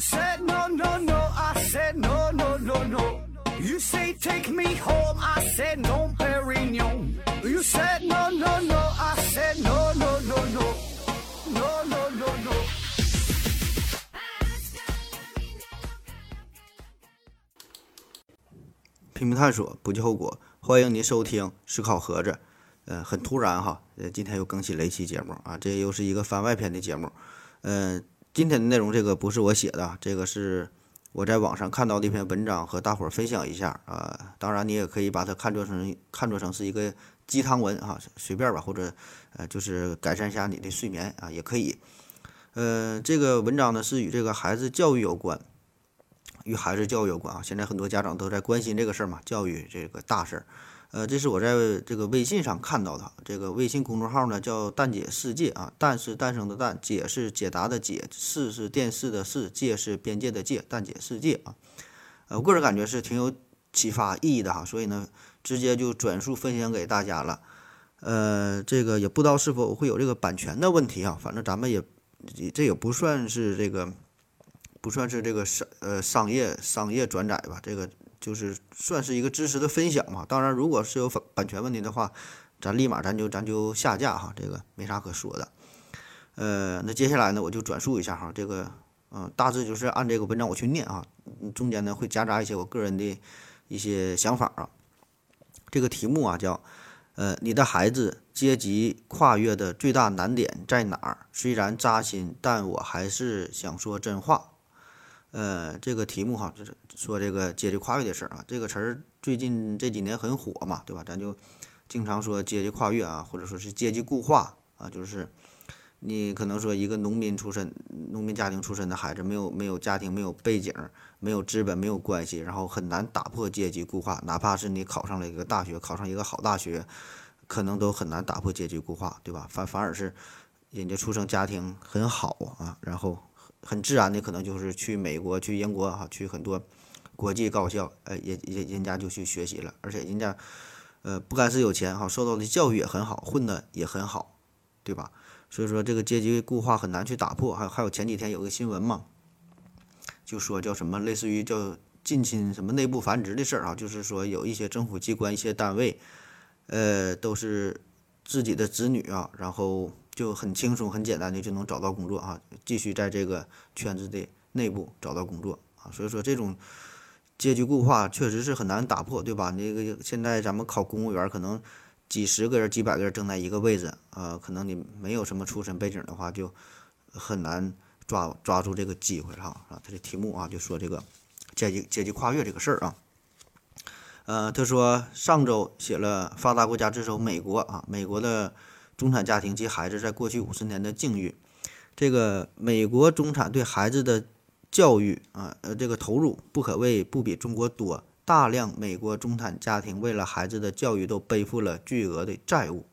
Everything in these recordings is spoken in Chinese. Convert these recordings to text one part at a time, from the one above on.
said no, no, no. I said no, no, no, no. You say take me home. I said no, Perignon. You said no, no, no. I said no, no, no, no. No, no, no, no. 拼命探索，不计后果。欢迎您收听《思考盒子》。呃，很突然哈，呃，今天又更新了一期节目啊，这又是一个番外篇的节目。呃，今天的内容这个不是我写的，这个是我在网上看到的一篇文章，和大伙儿分享一下啊。当然，你也可以把它看作成看作成是一个鸡汤文啊，随便吧，或者呃，就是改善一下你的睡眠啊，也可以。呃，这个文章呢是与这个孩子教育有关。与孩子教育有关啊，现在很多家长都在关心这个事儿嘛，教育这个大事儿。呃，这是我在这个微信上看到的，这个微信公众号呢叫“蛋姐世界”啊，蛋是诞生的蛋，解是解答的解，世是电视的世，界是边界的界，蛋姐世界啊。呃，我个人感觉是挺有启发意义的哈，所以呢，直接就转述分享给大家了。呃，这个也不知道是否会有这个版权的问题啊，反正咱们也这也不算是这个。不算是这个商呃商业商业转载吧，这个就是算是一个知识的分享嘛。当然，如果是有版版权问题的话，咱立马咱就咱就下架哈，这个没啥可说的。呃，那接下来呢，我就转述一下哈，这个嗯，大致就是按这个文章我去念啊，中间呢会夹杂一些我个人的一些想法啊。这个题目啊叫呃，你的孩子阶级跨越的最大难点在哪儿？虽然扎心，但我还是想说真话。呃，这个题目哈，就是说这个阶级跨越的事儿啊。这个词儿最近这几年很火嘛，对吧？咱就经常说阶级跨越啊，或者说是阶级固化啊，就是你可能说一个农民出身、农民家庭出身的孩子，没有没有家庭、没有背景、没有资本、没有关系，然后很难打破阶级固化。哪怕是你考上了一个大学，考上一个好大学，可能都很难打破阶级固化，对吧？反反而是人家出生家庭很好啊，然后。很自然的，可能就是去美国、去英国哈，去很多国际高校，呃，人人人家就去学习了，而且人家，呃，不单是有钱哈，受到的教育也很好，混的也很好，对吧？所以说这个阶级固化很难去打破。还有还有前几天有个新闻嘛，就说叫什么，类似于叫近亲什么内部繁殖的事儿啊，就是说有一些政府机关、一些单位，呃，都是自己的子女啊，然后。就很轻松、很简单的就能找到工作啊，继续在这个圈子的内部找到工作啊，所以说这种阶级固化确实是很难打破，对吧？那个现在咱们考公务员，可能几十个人、几百个人争在一个位置啊，可能你没有什么出身背景的话，就很难抓抓住这个机会哈啊。他的题目啊，就说这个阶级阶级跨越这个事儿啊，呃，他说上周写了发达国家之首美国啊，美国的。中产家庭及孩子在过去五十年的境遇，这个美国中产对孩子的教育啊，呃，这个投入不可谓不比中国多。大量美国中产家庭为了孩子的教育都背负了巨额的债务，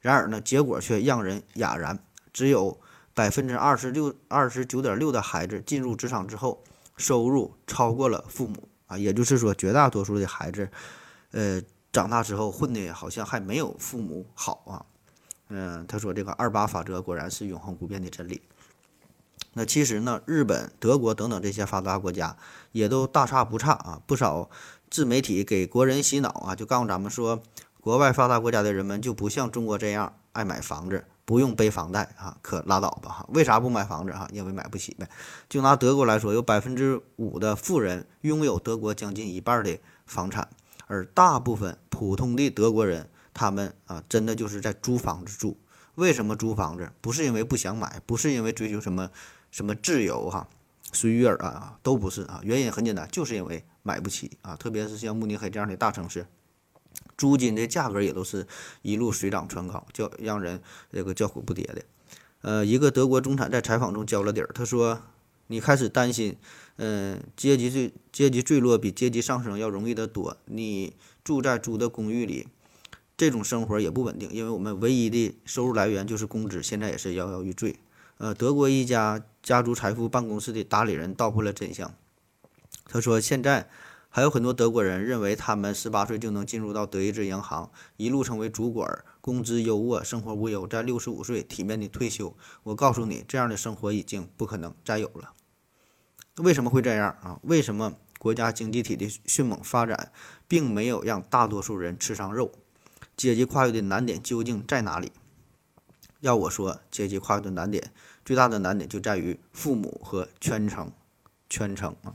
然而呢，结果却让人哑然。只有百分之二十六、二十九点六的孩子进入职场之后，收入超过了父母啊，也就是说，绝大多数的孩子，呃，长大之后混的好像还没有父母好啊。嗯，他说这个二八法则果然是永恒不变的真理。那其实呢，日本、德国等等这些发达国家也都大差不差啊。不少自媒体给国人洗脑啊，就告诉咱们说，国外发达国家的人们就不像中国这样爱买房子，不用背房贷啊，可拉倒吧哈。为啥不买房子哈？因为买不起呗。就拿德国来说，有百分之五的富人拥有德国将近一半的房产，而大部分普通的德国人。他们啊，真的就是在租房子住。为什么租房子？不是因为不想买，不是因为追求什么什么自由哈、随遇而安啊，都不是啊。原因很简单，就是因为买不起啊。特别是像慕尼黑这样的大城市，租金的价格也都是一路水涨船高，叫让人这个叫苦不迭的。呃，一个德国中产在采访中交了底儿，他说：“你开始担心，嗯，阶级坠阶级坠落比阶级上升要容易得多。你住在租的公寓里。”这种生活也不稳定，因为我们唯一的收入来源就是工资，现在也是摇摇欲坠。呃，德国一家家族财富办公室的打理人道破了真相。他说，现在还有很多德国人认为他们十八岁就能进入到德意志银行，一路成为主管，工资优渥，生活无忧，在六十五岁体面的退休。我告诉你，这样的生活已经不可能再有了。为什么会这样啊？为什么国家经济体的迅猛发展并没有让大多数人吃上肉？阶级跨越的难点究竟在哪里？要我说，阶级跨越的难点最大的难点就在于父母和圈层，圈层啊。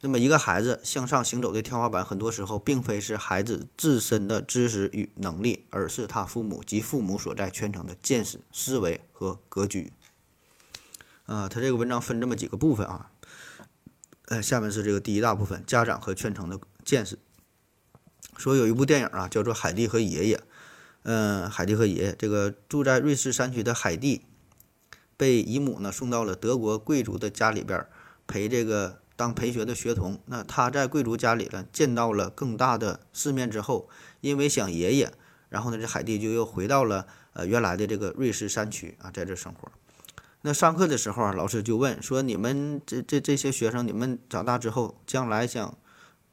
那么，一个孩子向上行走的天花板，很多时候并非是孩子自身的知识与能力，而是他父母及父母所在圈层的见识、思维和格局。啊，他这个文章分这么几个部分啊。呃，下面是这个第一大部分，家长和圈层的见识。说有一部电影啊，叫做《海蒂和爷爷》。嗯，海蒂和爷爷，这个住在瑞士山区的海蒂，被姨母呢送到了德国贵族的家里边陪这个当陪学的学童。那他在贵族家里呢，见到了更大的世面之后，因为想爷爷，然后呢，这海蒂就又回到了呃原来的这个瑞士山区啊，在这生活。那上课的时候啊，老师就问说：“你们这这这些学生，你们长大之后将来想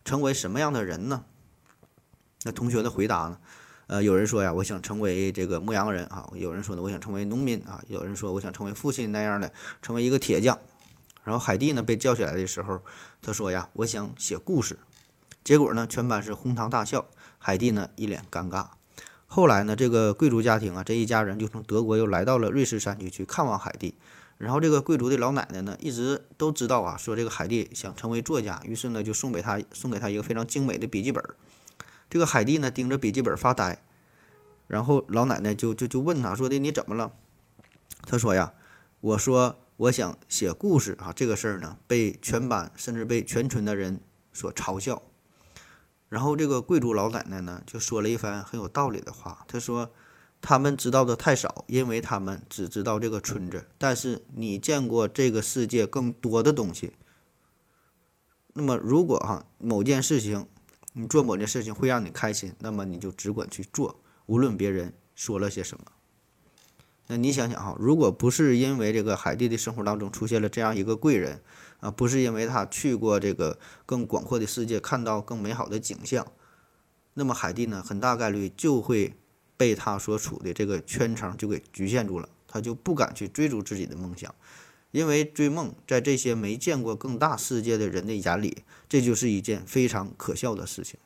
成为什么样的人呢？”那同学的回答呢？呃，有人说呀，我想成为这个牧羊人啊；有人说呢，我想成为农民啊；有人说我想成为父亲那样的，成为一个铁匠。然后海蒂呢被叫起来的时候，他说呀，我想写故事。结果呢，全班是哄堂大笑，海蒂呢一脸尴尬。后来呢，这个贵族家庭啊，这一家人就从德国又来到了瑞士山区去看望海蒂。然后这个贵族的老奶奶呢，一直都知道啊，说这个海蒂想成为作家，于是呢就送给他送给他一个非常精美的笔记本。这个海蒂呢盯着笔记本发呆，然后老奶奶就就就问他说的你怎么了？他说呀，我说我想写故事啊，这个事儿呢被全班甚至被全村的人所嘲笑。然后这个贵族老奶奶呢，就说了一番很有道理的话。她说：“他们知道的太少，因为他们只知道这个村子。但是你见过这个世界更多的东西。那么，如果哈某件事情，你做某件事情会让你开心，那么你就只管去做，无论别人说了些什么。那你想想哈，如果不是因为这个海蒂的生活当中出现了这样一个贵人。”啊，不是因为他去过这个更广阔的世界，看到更美好的景象，那么海蒂呢，很大概率就会被他所处的这个圈层就给局限住了，他就不敢去追逐自己的梦想，因为追梦在这些没见过更大世界的人的眼里，这就是一件非常可笑的事情。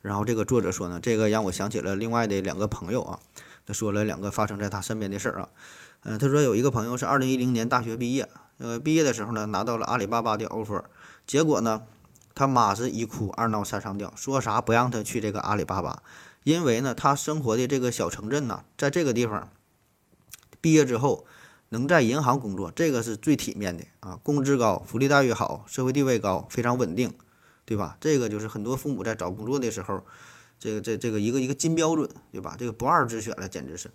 然后这个作者说呢，这个让我想起了另外的两个朋友啊，他说了两个发生在他身边的事儿啊，嗯，他说有一个朋友是二零一零年大学毕业。呃，毕业的时候呢，拿到了阿里巴巴的 offer，结果呢，他妈是一哭二闹三上吊，说啥不让他去这个阿里巴巴，因为呢，他生活的这个小城镇呢，在这个地方，毕业之后能在银行工作，这个是最体面的啊，工资高，福利待遇好，社会地位高，非常稳定，对吧？这个就是很多父母在找工作的时候，这个这这个一个一个金标准，对吧？这个不二之选了，简直是。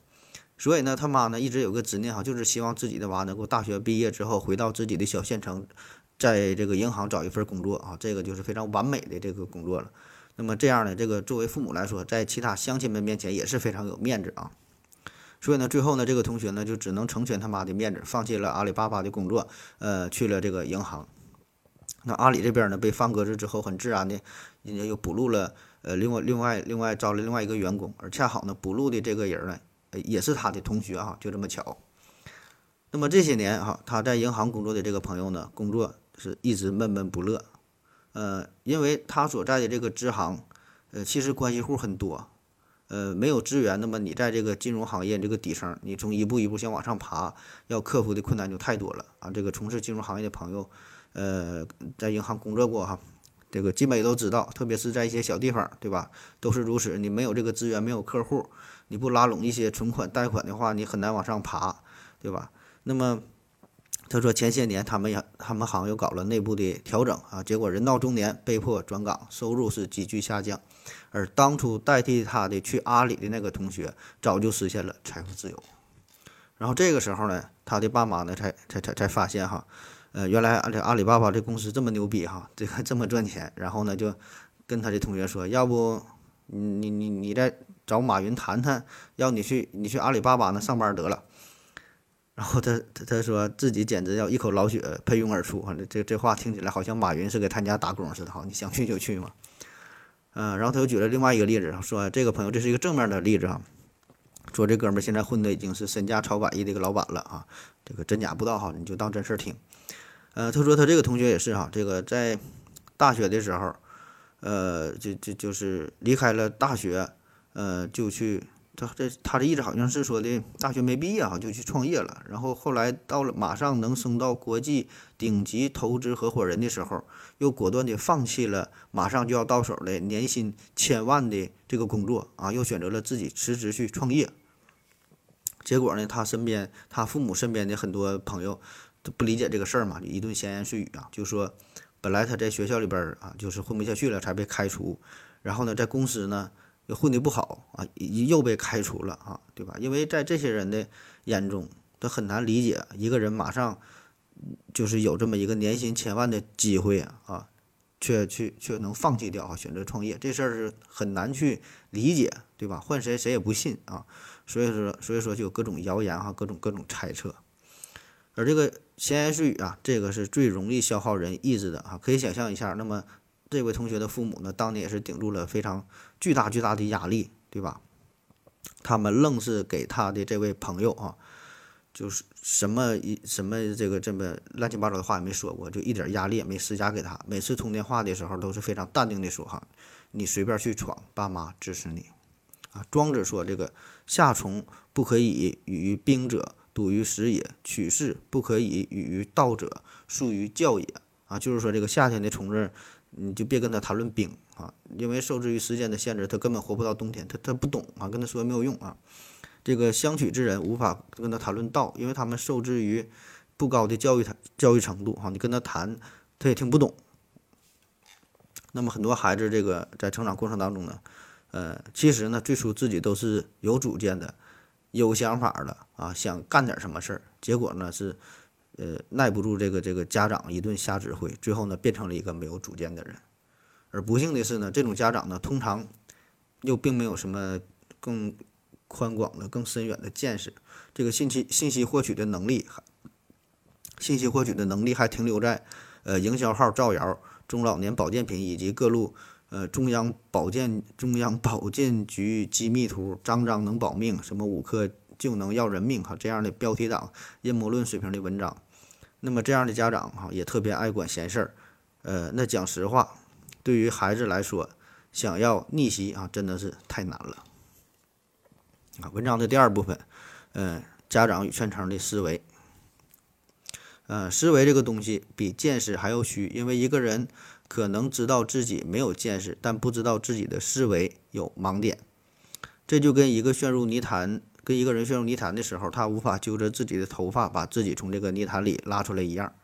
所以呢，他妈呢一直有个执念哈，就是希望自己的娃能够大学毕业之后回到自己的小县城，在这个银行找一份工作啊，这个就是非常完美的这个工作了。那么这样呢，这个作为父母来说，在其他乡亲们面前也是非常有面子啊。所以呢，最后呢，这个同学呢就只能成全他妈的面子，放弃了阿里巴巴的工作，呃，去了这个银行。那阿里这边呢被放鸽子之后，很自然的，人家又补录了，呃，另外另外另外招了另外一个员工，而恰好呢补录的这个人呢。也是他的同学哈，就这么巧。那么这些年哈，他在银行工作的这个朋友呢，工作是一直闷闷不乐。呃，因为他所在的这个支行，呃，其实关系户很多，呃，没有资源。那么你在这个金融行业这个底层，你从一步一步想往上爬，要克服的困难就太多了啊。这个从事金融行业的朋友，呃，在银行工作过哈，这个基本也都知道，特别是在一些小地方，对吧？都是如此。你没有这个资源，没有客户。你不拉拢一些存款、贷款的话，你很难往上爬，对吧？那么他说前些年他们也他们行又搞了内部的调整啊，结果人到中年被迫转岗，收入是急剧下降，而当初代替他的去阿里的那个同学早就实现了财富自由。然后这个时候呢，他的爸妈呢才才才才发现哈，呃，原来这阿里巴巴这公司这么牛逼哈，这个这么赚钱。然后呢就跟他的同学说，要不你你你再。找马云谈谈，要你去你去阿里巴巴那上班得了。然后他他他说自己简直要一口老血喷涌而出，这这话听起来好像马云是给他家打工似的哈，你想去就去嘛。嗯，然后他又举了另外一个例子，说这个朋友这是一个正面的例子啊，说这哥们现在混的已经是身价超百亿的一个老板了啊，这个真假不知道哈，你就当真事儿听。呃，他说他这个同学也是哈，这个在大学的时候，呃，就就就是离开了大学，呃，就去。他这他的意思好像是说的，大学没毕业哈就去创业了，然后后来到了马上能升到国际顶级投资合伙人的时候，又果断的放弃了马上就要到手的年薪千万的这个工作啊，又选择了自己辞职去创业。结果呢，他身边他父母身边的很多朋友都不理解这个事儿嘛，就一顿闲言碎语啊，就说本来他在学校里边啊就是混不下去了才被开除，然后呢在公司呢。混得不好啊，又被开除了啊，对吧？因为在这些人的眼中，他很难理解一个人马上就是有这么一个年薪千万的机会啊，却去却能放弃掉啊，选择创业这事儿是很难去理解，对吧？换谁谁也不信啊，所以说所以说就有各种谣言哈，各种各种猜测，而这个闲言碎语啊，这个是最容易消耗人意志的啊，可以想象一下，那么。这位同学的父母呢，当年也是顶住了非常巨大巨大的压力，对吧？他们愣是给他的这位朋友啊，就是什么一什么这个这么乱七八糟的话也没说过，就一点压力也没施加给他。每次通电话的时候都是非常淡定的说：“哈，你随便去闯，爸妈支持你。”啊，庄子说：“这个夏虫不可以与兵者，笃于时也；取士不可以与道者，疏于教也。”啊，就是说这个夏天的虫子。你就别跟他谈论冰啊，因为受制于时间的限制，他根本活不到冬天，他他不懂啊，跟他说没有用啊。这个相取之人无法跟他谈论道，因为他们受制于不高的教育他教育程度哈，你跟他谈他也听不懂。那么很多孩子这个在成长过程当中呢，呃，其实呢最初自己都是有主见的，有想法的啊，想干点什么事儿，结果呢是。呃，耐不住这个这个家长一顿瞎指挥，最后呢变成了一个没有主见的人。而不幸的是呢，这种家长呢通常又并没有什么更宽广的、更深远的见识，这个信息信息获取的能力还信息获取的能力还停留在呃营销号造谣、中老年保健品以及各路呃中央保健中央保健局机密图，张张能保命，什么五颗就能要人命哈这样的标题党阴谋论水平的文章。那么这样的家长哈也特别爱管闲事儿，呃，那讲实话，对于孩子来说，想要逆袭啊，真的是太难了。啊，文章的第二部分，嗯，家长与全程的思维，呃，思维这个东西比见识还要虚，因为一个人可能知道自己没有见识，但不知道自己的思维有盲点，这就跟一个陷入泥潭。跟一个人陷入泥潭的时候，他无法揪着自己的头发把自己从这个泥潭里拉出来一样。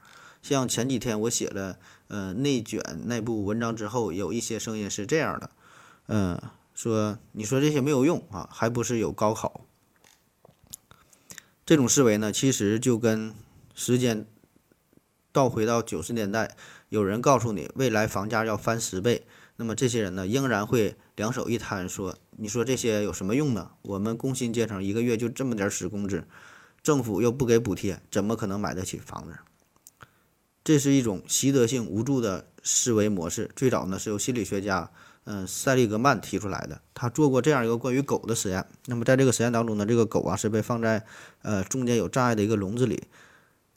像前几天我写了呃内卷那部文章之后，有一些声音是这样的，嗯，说你说这些没有用啊，还不是有高考。这种思维呢，其实就跟时间倒回到九十年代，有人告诉你未来房价要翻十倍。那么这些人呢，仍然会两手一摊说：“你说这些有什么用呢？我们工薪阶层一个月就这么点死工资，政府又不给补贴，怎么可能买得起房子？”这是一种习得性无助的思维模式。最早呢，是由心理学家嗯塞利格曼提出来的。他做过这样一个关于狗的实验。那么在这个实验当中呢，这个狗啊是被放在呃中间有障碍的一个笼子里，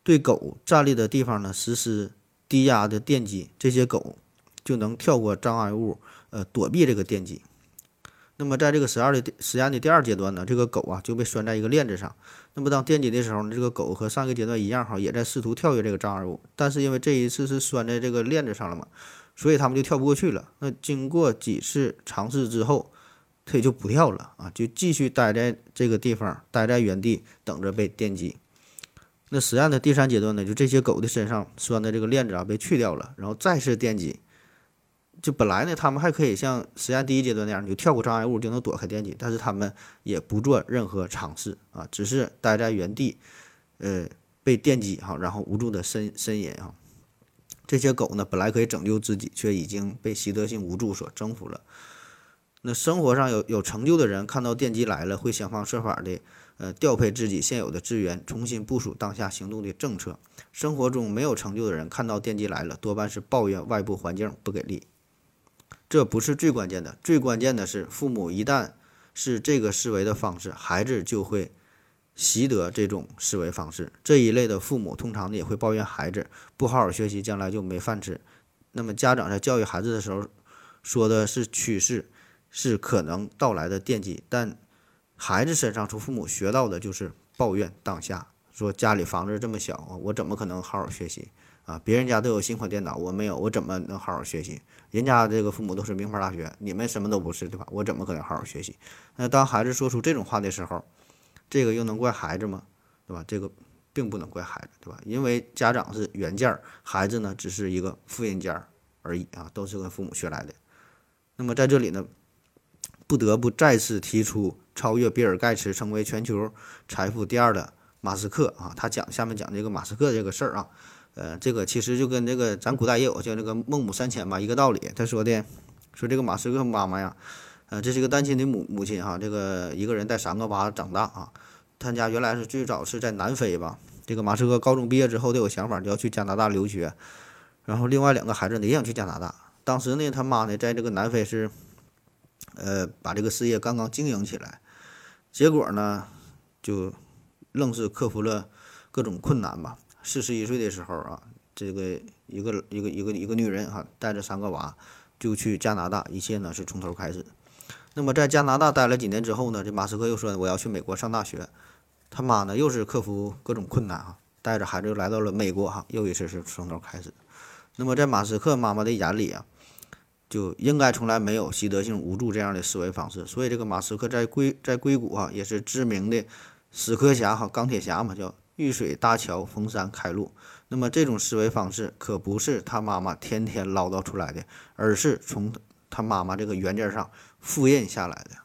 对狗站立的地方呢实施低压的电击，这些狗。就能跳过障碍物，呃，躲避这个电击。那么，在这个实验的实验的第二阶段呢，这个狗啊就被拴在一个链子上。那么，当电击的时候呢，这个狗和上一个阶段一样哈，也在试图跳跃这个障碍物。但是因为这一次是拴在这个链子上了嘛，所以他们就跳不过去了。那经过几次尝试之后，它也就不跳了啊，就继续待在这个地方，待在原地等着被电击。那实验的第三阶段呢，就这些狗的身上拴的这个链子啊被去掉了，然后再次电击。就本来呢，他们还可以像实验第一阶段那样，就跳过障碍物就能躲开电击，但是他们也不做任何尝试啊，只是待在原地，呃，被电击哈，然后无助的呻呻吟啊。这些狗呢，本来可以拯救自己，却已经被习得性无助所征服了。那生活上有有成就的人，看到电击来了，会想方设法的呃调配自己现有的资源，重新部署当下行动的政策。生活中没有成就的人，看到电击来了，多半是抱怨外部环境不给力。这不是最关键的，最关键的是，父母一旦是这个思维的方式，孩子就会习得这种思维方式。这一类的父母通常也会抱怨孩子不好好学习，将来就没饭吃。那么家长在教育孩子的时候说的是趋势，是可能到来的惦记，但孩子身上从父母学到的就是抱怨当下，说家里房子这么小，我怎么可能好好学习啊？别人家都有新款电脑，我没有，我怎么能好好学习？人家这个父母都是名牌大学，你们什么都不是，对吧？我怎么可能好好学习？那当孩子说出这种话的时候，这个又能怪孩子吗？对吧？这个并不能怪孩子，对吧？因为家长是原件，孩子呢只是一个复印件而已啊，都是跟父母学来的。那么在这里呢，不得不再次提出超越比尔盖茨成为全球财富第二的马斯克啊，他讲下面讲这个马斯克这个事儿啊，呃，这个其实就跟这个咱古代也有叫这个孟母三迁吧一个道理。他说的说这个马斯克妈妈呀。呃，这是一个单亲的母母亲哈，这个一个人带三个娃长大啊。他家原来是最早是在南非吧。这个马斯克高中毕业之后都有想法，就要去加拿大留学。然后另外两个孩子呢也想去加拿大。当时呢，他妈呢在这个南非是，呃，把这个事业刚刚经营起来。结果呢，就愣是克服了各种困难吧。四十一岁的时候啊，这个一个一个一个一个女人哈，带着三个娃就去加拿大，一切呢是从头开始。那么在加拿大待了几年之后呢？这马斯克又说我要去美国上大学，他妈呢又是克服各种困难啊，带着孩子又来到了美国哈，又一次是从头开始。那么在马斯克妈妈的眼里啊，就应该从来没有习得性无助这样的思维方式。所以这个马斯克在硅在硅谷啊也是知名的死磕侠哈，钢铁侠嘛，叫遇水搭桥，逢山开路。那么这种思维方式可不是他妈妈天天唠叨出来的，而是从他妈妈这个原件上。复印下来的，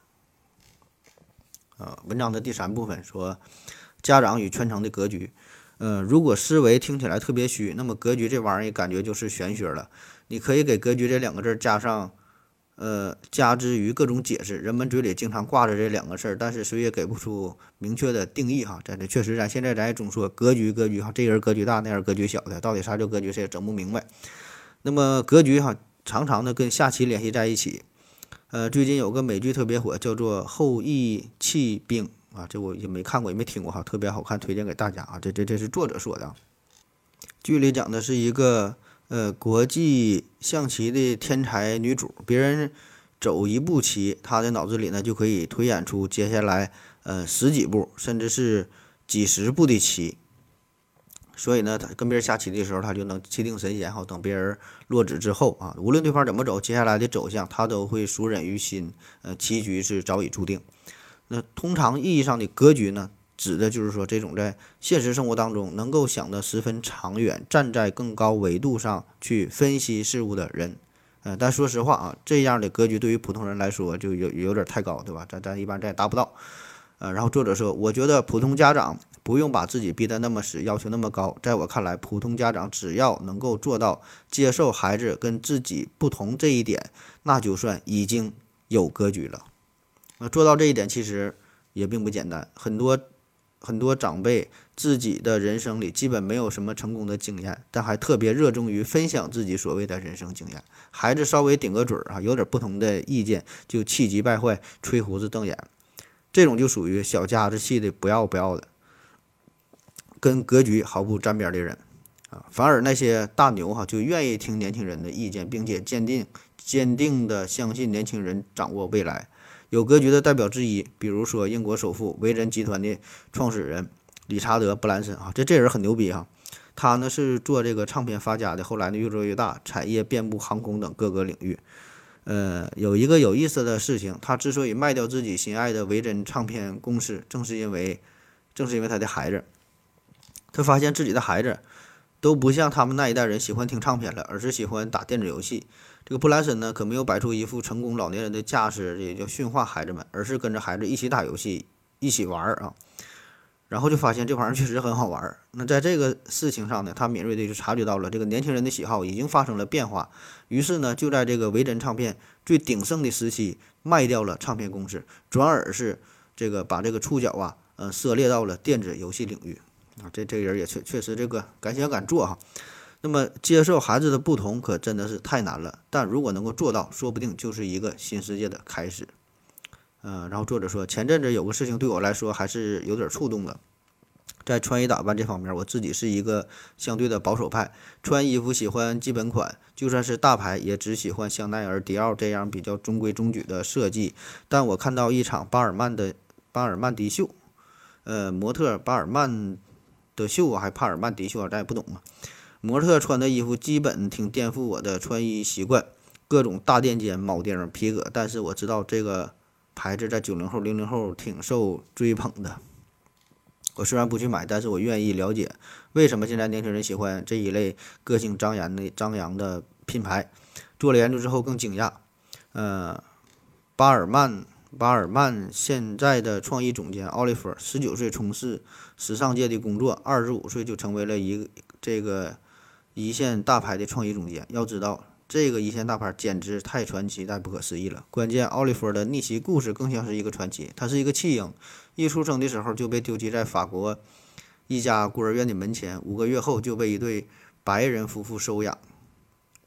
呃，文章的第三部分说，家长与圈层的格局，呃，如果思维听起来特别虚，那么格局这玩意儿感觉就是玄学了。你可以给格局这两个字加上，呃，加之于各种解释。人们嘴里经常挂着这两个事儿，但是谁也给不出明确的定义哈。在这确实，咱现在咱也总说格局，格局哈，这人格局大，那人格局小的，到底啥叫格局，谁也整不明白。那么格局哈，常常的跟下棋联系在一起。呃，最近有个美剧特别火，叫做《后羿弃兵》啊，这我也没看过，也没听过哈，特别好看，推荐给大家啊。这这这是作者说的。剧里讲的是一个呃国际象棋的天才女主，别人走一步棋，她的脑子里呢就可以推演出接下来呃十几步，甚至是几十步的棋。所以呢，她跟别人下棋的时候，他就能气定神闲好。等别人落子之后啊，无论对方怎么走，接下来的走向他都会熟忍于心。呃，棋局是早已注定。那通常意义上的格局呢，指的就是说这种在现实生活当中能够想得十分长远，站在更高维度上去分析事物的人。呃，但说实话啊，这样的格局对于普通人来说就有有点太高，对吧？咱咱一般咱也达不到。呃，然后作者说，我觉得普通家长。不用把自己逼得那么死，要求那么高。在我看来，普通家长只要能够做到接受孩子跟自己不同这一点，那就算已经有格局了。那做到这一点其实也并不简单。很多很多长辈自己的人生里基本没有什么成功的经验，但还特别热衷于分享自己所谓的人生经验。孩子稍微顶个嘴儿啊，有点不同的意见就气急败坏、吹胡子瞪眼，这种就属于小家子气的不要不要的。跟格局毫不沾边的人，啊，反而那些大牛哈就愿意听年轻人的意见，并且坚定坚定的相信年轻人掌握未来。有格局的代表之一，比如说英国首富维珍集团的创始人理查德·布兰森啊，这这人很牛逼哈。他呢是做这个唱片发家的，后来呢越做越大，产业遍布航空等各个领域。呃，有一个有意思的事情，他之所以卖掉自己心爱的维珍唱片公司，正是因为正是因为他的孩子。他发现自己的孩子都不像他们那一代人喜欢听唱片了，而是喜欢打电子游戏。这个布兰森呢，可没有摆出一副成功老年人的架势，也叫驯化孩子们，而是跟着孩子一起打游戏，一起玩儿啊。然后就发现这玩意儿确实很好玩儿。那在这个事情上呢，他敏锐地就察觉到了这个年轻人的喜好已经发生了变化。于是呢，就在这个维珍唱片最鼎盛的时期卖掉了唱片公司，转而是这个把这个触角啊，呃，涉猎到了电子游戏领域。啊，这这个人也确确实这个敢想敢做哈。那么接受孩子的不同，可真的是太难了。但如果能够做到，说不定就是一个新世界的开始。嗯，然后作者说，前阵子有个事情对我来说还是有点触动的。在穿衣打扮这方面，我自己是一个相对的保守派，穿衣服喜欢基本款，就算是大牌也只喜欢香奈儿、迪奥这样比较中规中矩的设计。但我看到一场巴尔曼的巴尔曼迪秀，呃，模特巴尔曼的秀啊，还帕尔曼迪秀啊，咱也不懂啊。模特穿的衣服基本挺颠覆我的穿衣习惯，各种大垫肩、铆钉、皮革，但是我知道这个牌子在九零后、零零后挺受追捧的。我虽然不去买，但是我愿意了解为什么现在年轻人喜欢这一类个性张扬的张扬的品牌。做了研究之后更惊讶，呃，巴尔曼巴尔曼现在的创意总监奥利弗，十九岁从事时尚界的工作，二十五岁就成为了一这个一线大牌的创意总监。要知道，这个一线大牌简直太传奇、太不可思议了。关键，奥利弗的逆袭故事更像是一个传奇。他是一个弃婴。一出生的时候就被丢弃在法国一家孤儿院的门前，五个月后就被一对白人夫妇收养，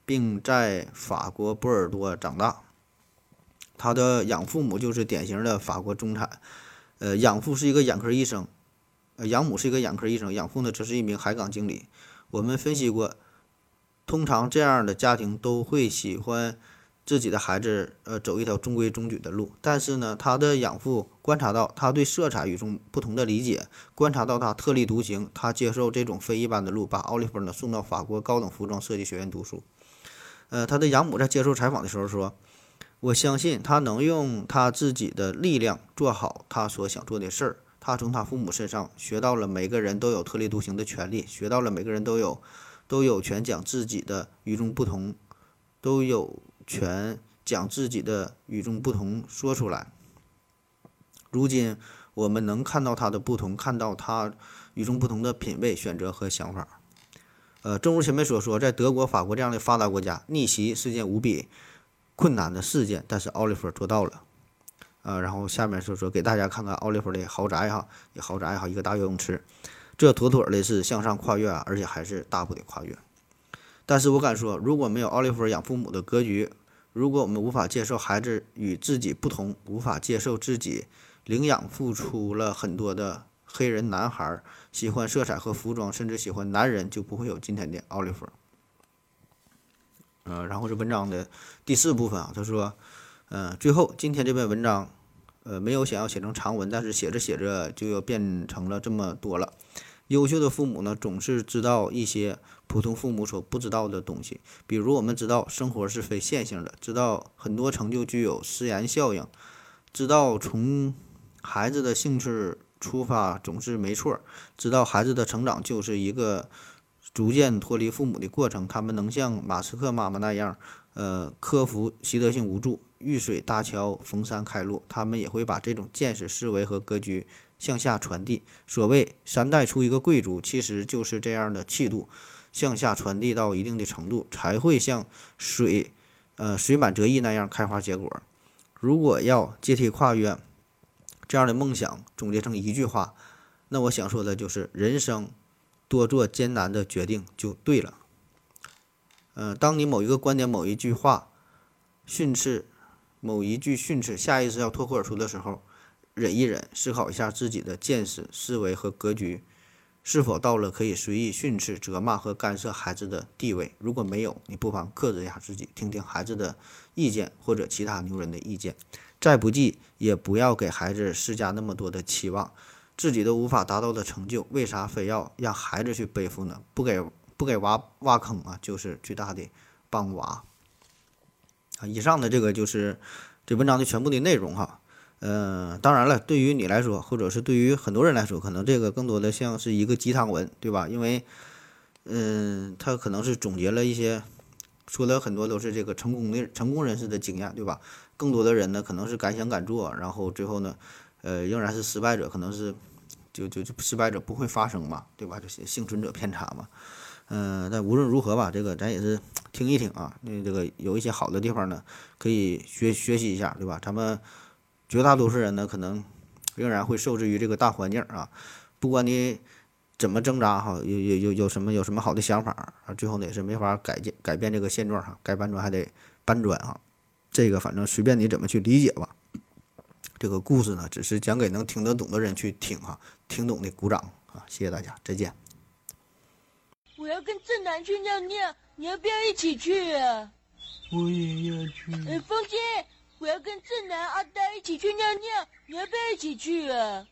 并在法国波尔多长大。他的养父母就是典型的法国中产，呃，养父是一个眼科医生，呃，养母是一个眼科医生，养父呢则是一名海港经理。我们分析过，通常这样的家庭都会喜欢。自己的孩子，呃，走一条中规中矩的路，但是呢，他的养父观察到他对色彩与众不同的理解，观察到他特立独行，他接受这种非一般的路，把奥利弗呢送到法国高等服装设计学院读书。呃，他的养母在接受采访的时候说：“我相信他能用他自己的力量做好他所想做的事儿。他从他父母身上学到了每个人都有特立独行的权利，学到了每个人都有都有权讲自己的与众不同都有。”权讲自己的与众不同说出来。如今我们能看到他的不同，看到他与众不同的品味、选择和想法。呃，正如前面所说，在德国、法国这样的发达国家，逆袭是件无比困难的事件，但是奥利弗做到了。呃，然后下面说说给大家看看奥利弗的豪宅哈，一豪宅哈，一个大游泳池，这妥妥的是向上跨越啊，而且还是大步的跨越。但是我敢说，如果没有奥利弗养父母的格局，如果我们无法接受孩子与自己不同，无法接受自己领养付出了很多的黑人男孩喜欢色彩和服装，甚至喜欢男人，就不会有今天的奥利弗。呃，然后是文章的第四部分啊，他说，呃，最后今天这篇文章，呃，没有想要写成长文，但是写着写着就要变成了这么多了。优秀的父母呢，总是知道一些普通父母所不知道的东西。比如，我们知道生活是非线性的，知道很多成就具有时延效应，知道从孩子的兴趣出发总是没错，知道孩子的成长就是一个逐渐脱离父母的过程。他们能像马斯克妈妈那样，呃，克服习得性无助，遇水搭桥，逢山开路。他们也会把这种见识、思维和格局。向下传递，所谓三代出一个贵族，其实就是这样的气度，向下传递到一定的程度，才会像水，呃，水满则溢那样开花结果。如果要阶梯跨越这样的梦想，总结成一句话，那我想说的就是：人生多做艰难的决定就对了。呃，当你某一个观点、某一句话训斥，某一句训斥，下意识要脱口而出的时候。忍一忍，思考一下自己的见识、思维和格局，是否到了可以随意训斥、责骂和干涉孩子的地位？如果没有，你不妨克制一下自己，听听孩子的意见或者其他牛人的意见。再不济，也不要给孩子施加那么多的期望，自己都无法达到的成就，为啥非要让孩子去背负呢？不给不给娃挖坑啊，就是最大的帮娃。啊，以上的这个就是这文章的全部的内容哈。嗯，当然了，对于你来说，或者是对于很多人来说，可能这个更多的像是一个鸡汤文，对吧？因为，嗯，他可能是总结了一些，说的很多都是这个成功的成功人士的经验，对吧？更多的人呢，可能是敢想敢做，然后最后呢，呃，仍然是失败者，可能是就就就失败者不会发生嘛，对吧？就是幸存者偏差嘛。嗯，但无论如何吧，这个咱也是听一听啊，那这个有一些好的地方呢，可以学学习一下，对吧？咱们。绝大多数人呢，可能仍然会受制于这个大环境啊。不管你怎么挣扎哈，有有有有什么有什么好的想法啊，最后呢也是没法改变改变这个现状哈。该搬砖还得搬砖啊。这个反正随便你怎么去理解吧。这个故事呢，只是讲给能听得懂的人去听哈，听懂的鼓掌。啊！谢谢大家，再见。我要跟正南去尿尿，你要不要一起去啊？我也要去。呃，风姐，我要跟正南、阿呆一起去尿尿，你要不要一起去啊？